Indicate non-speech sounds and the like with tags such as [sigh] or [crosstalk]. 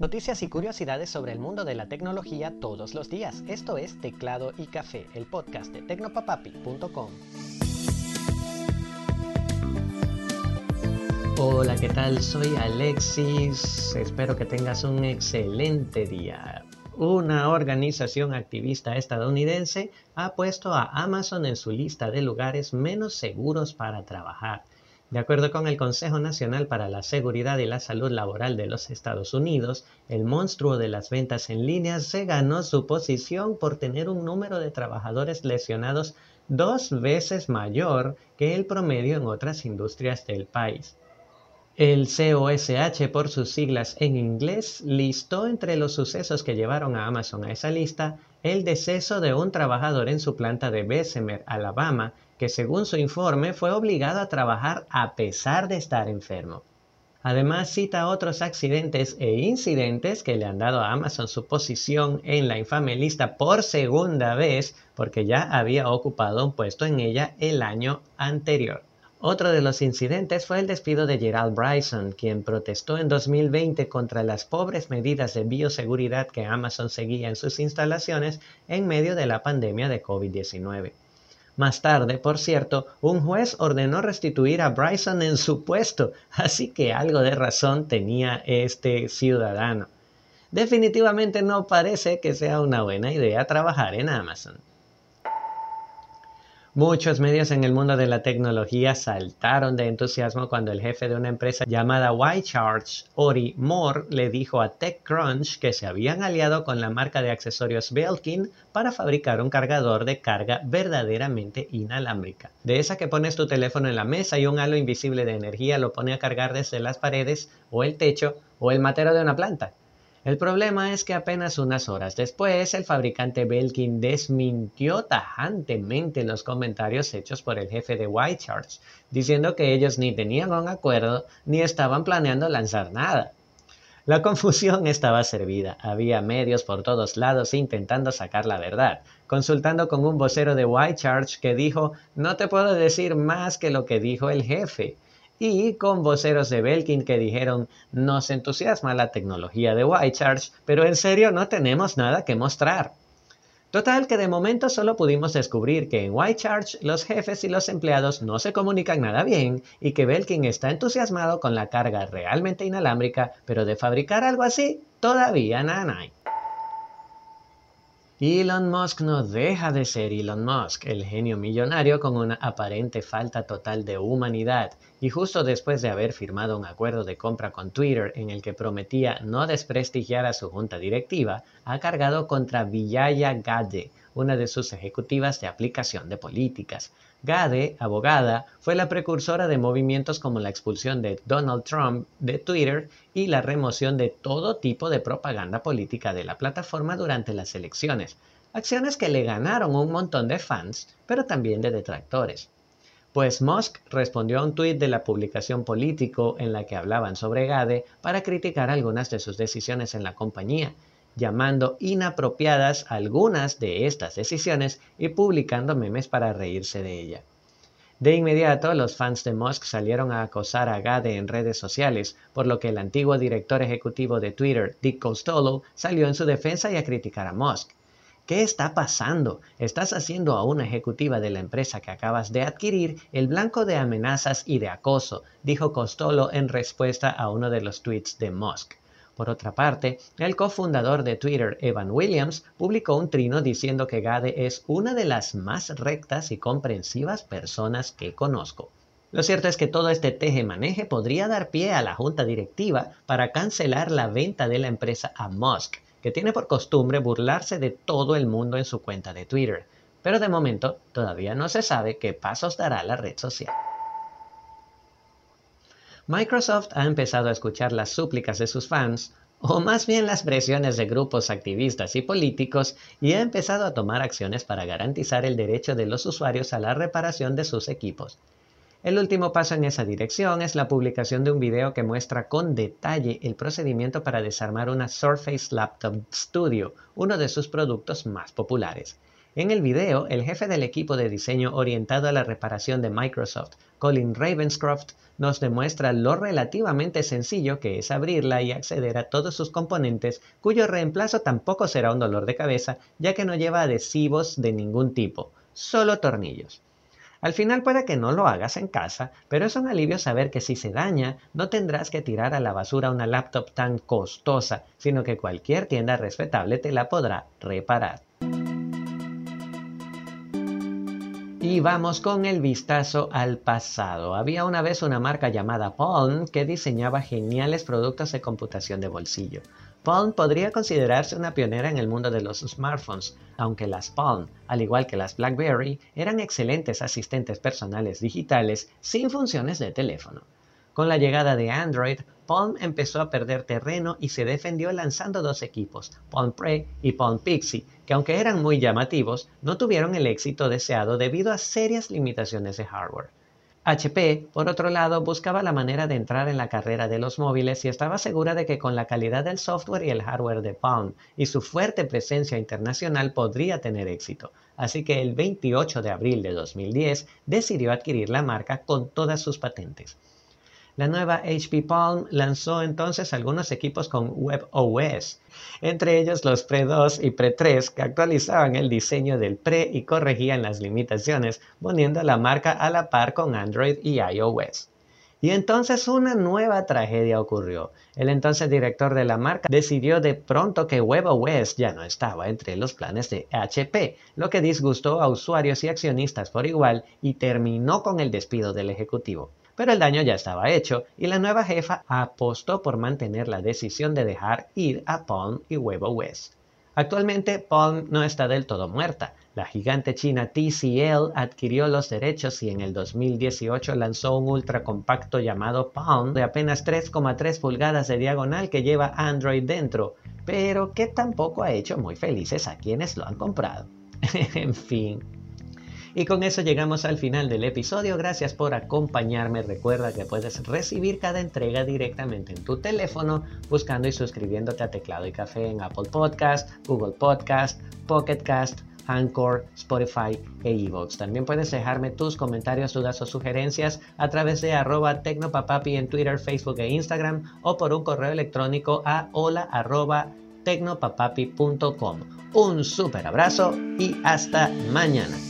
Noticias y curiosidades sobre el mundo de la tecnología todos los días. Esto es Teclado y Café, el podcast de tecnopapapi.com. Hola, ¿qué tal? Soy Alexis. Espero que tengas un excelente día. Una organización activista estadounidense ha puesto a Amazon en su lista de lugares menos seguros para trabajar. De acuerdo con el Consejo Nacional para la Seguridad y la Salud Laboral de los Estados Unidos, el monstruo de las ventas en línea se ganó su posición por tener un número de trabajadores lesionados dos veces mayor que el promedio en otras industrias del país. El COSH, por sus siglas en inglés, listó entre los sucesos que llevaron a Amazon a esa lista el deceso de un trabajador en su planta de Bessemer, Alabama, que según su informe fue obligado a trabajar a pesar de estar enfermo. Además cita otros accidentes e incidentes que le han dado a Amazon su posición en la infame lista por segunda vez porque ya había ocupado un puesto en ella el año anterior. Otro de los incidentes fue el despido de Gerald Bryson, quien protestó en 2020 contra las pobres medidas de bioseguridad que Amazon seguía en sus instalaciones en medio de la pandemia de COVID-19. Más tarde, por cierto, un juez ordenó restituir a Bryson en su puesto, así que algo de razón tenía este ciudadano. Definitivamente no parece que sea una buena idea trabajar en Amazon. Muchos medios en el mundo de la tecnología saltaron de entusiasmo cuando el jefe de una empresa llamada YCharge, Ori Moore, le dijo a TechCrunch que se habían aliado con la marca de accesorios Belkin para fabricar un cargador de carga verdaderamente inalámbrica. De esa que pones tu teléfono en la mesa y un halo invisible de energía lo pone a cargar desde las paredes o el techo o el matero de una planta. El problema es que apenas unas horas después el fabricante Belkin desmintió tajantemente los comentarios hechos por el jefe de White Charts, diciendo que ellos ni tenían un acuerdo ni estaban planeando lanzar nada. La confusión estaba servida. Había medios por todos lados intentando sacar la verdad, consultando con un vocero de White Charge que dijo, no te puedo decir más que lo que dijo el jefe y con voceros de Belkin que dijeron nos entusiasma la tecnología de Whitecharge, pero en serio no tenemos nada que mostrar. Total que de momento solo pudimos descubrir que en Whitecharge los jefes y los empleados no se comunican nada bien y que Belkin está entusiasmado con la carga realmente inalámbrica, pero de fabricar algo así todavía nada. Elon Musk no deja de ser Elon Musk, el genio millonario con una aparente falta total de humanidad, y justo después de haber firmado un acuerdo de compra con Twitter en el que prometía no desprestigiar a su junta directiva, ha cargado contra Vijaya Gade, una de sus ejecutivas de aplicación de políticas. Gade, abogada, fue la precursora de movimientos como la expulsión de Donald Trump de Twitter y la remoción de todo tipo de propaganda política de la plataforma durante las elecciones, acciones que le ganaron un montón de fans, pero también de detractores. Pues Musk respondió a un tuit de la publicación Político en la que hablaban sobre Gade para criticar algunas de sus decisiones en la compañía, llamando inapropiadas algunas de estas decisiones y publicando memes para reírse de ella. De inmediato, los fans de Musk salieron a acosar a Gade en redes sociales, por lo que el antiguo director ejecutivo de Twitter, Dick Costolo, salió en su defensa y a criticar a Musk. ¿Qué está pasando? Estás haciendo a una ejecutiva de la empresa que acabas de adquirir el blanco de amenazas y de acoso, dijo Costolo en respuesta a uno de los tweets de Musk. Por otra parte, el cofundador de Twitter, Evan Williams, publicó un trino diciendo que Gade es una de las más rectas y comprensivas personas que conozco. Lo cierto es que todo este teje-maneje podría dar pie a la junta directiva para cancelar la venta de la empresa a Musk, que tiene por costumbre burlarse de todo el mundo en su cuenta de Twitter, pero de momento todavía no se sabe qué pasos dará la red social. Microsoft ha empezado a escuchar las súplicas de sus fans, o más bien las presiones de grupos activistas y políticos, y ha empezado a tomar acciones para garantizar el derecho de los usuarios a la reparación de sus equipos. El último paso en esa dirección es la publicación de un video que muestra con detalle el procedimiento para desarmar una Surface Laptop Studio, uno de sus productos más populares. En el video, el jefe del equipo de diseño orientado a la reparación de Microsoft, Colin Ravenscroft, nos demuestra lo relativamente sencillo que es abrirla y acceder a todos sus componentes, cuyo reemplazo tampoco será un dolor de cabeza, ya que no lleva adhesivos de ningún tipo, solo tornillos. Al final puede que no lo hagas en casa, pero es un alivio saber que si se daña, no tendrás que tirar a la basura una laptop tan costosa, sino que cualquier tienda respetable te la podrá reparar. Y vamos con el vistazo al pasado. Había una vez una marca llamada Palm que diseñaba geniales productos de computación de bolsillo. Palm podría considerarse una pionera en el mundo de los smartphones, aunque las Palm, al igual que las BlackBerry, eran excelentes asistentes personales digitales sin funciones de teléfono. Con la llegada de Android, Palm empezó a perder terreno y se defendió lanzando dos equipos, Palm Pre y Palm Pixie, que aunque eran muy llamativos, no tuvieron el éxito deseado debido a serias limitaciones de hardware. HP, por otro lado, buscaba la manera de entrar en la carrera de los móviles y estaba segura de que con la calidad del software y el hardware de Palm y su fuerte presencia internacional podría tener éxito. Así que el 28 de abril de 2010 decidió adquirir la marca con todas sus patentes. La nueva HP Palm lanzó entonces algunos equipos con WebOS, entre ellos los Pre 2 y Pre 3 que actualizaban el diseño del Pre y corregían las limitaciones, poniendo la marca a la par con Android y iOS. Y entonces una nueva tragedia ocurrió. El entonces director de la marca decidió de pronto que WebOS ya no estaba entre los planes de HP, lo que disgustó a usuarios y accionistas por igual y terminó con el despido del ejecutivo. Pero el daño ya estaba hecho y la nueva jefa apostó por mantener la decisión de dejar ir a Palm y WebOS. Actualmente Palm no está del todo muerta. La gigante china TCL adquirió los derechos y en el 2018 lanzó un ultra compacto llamado Palm de apenas 3,3 pulgadas de diagonal que lleva Android dentro, pero que tampoco ha hecho muy felices a quienes lo han comprado. [laughs] en fin. Y con eso llegamos al final del episodio. Gracias por acompañarme. Recuerda que puedes recibir cada entrega directamente en tu teléfono buscando y suscribiéndote a Teclado y Café en Apple Podcast, Google Podcast, Pocket Cast, Anchor, Spotify e iVoox. También puedes dejarme tus comentarios, dudas o sugerencias a través de arroba tecnopapapi en Twitter, Facebook e Instagram o por un correo electrónico a hola arroba tecnopapapi.com. Un super abrazo y hasta mañana.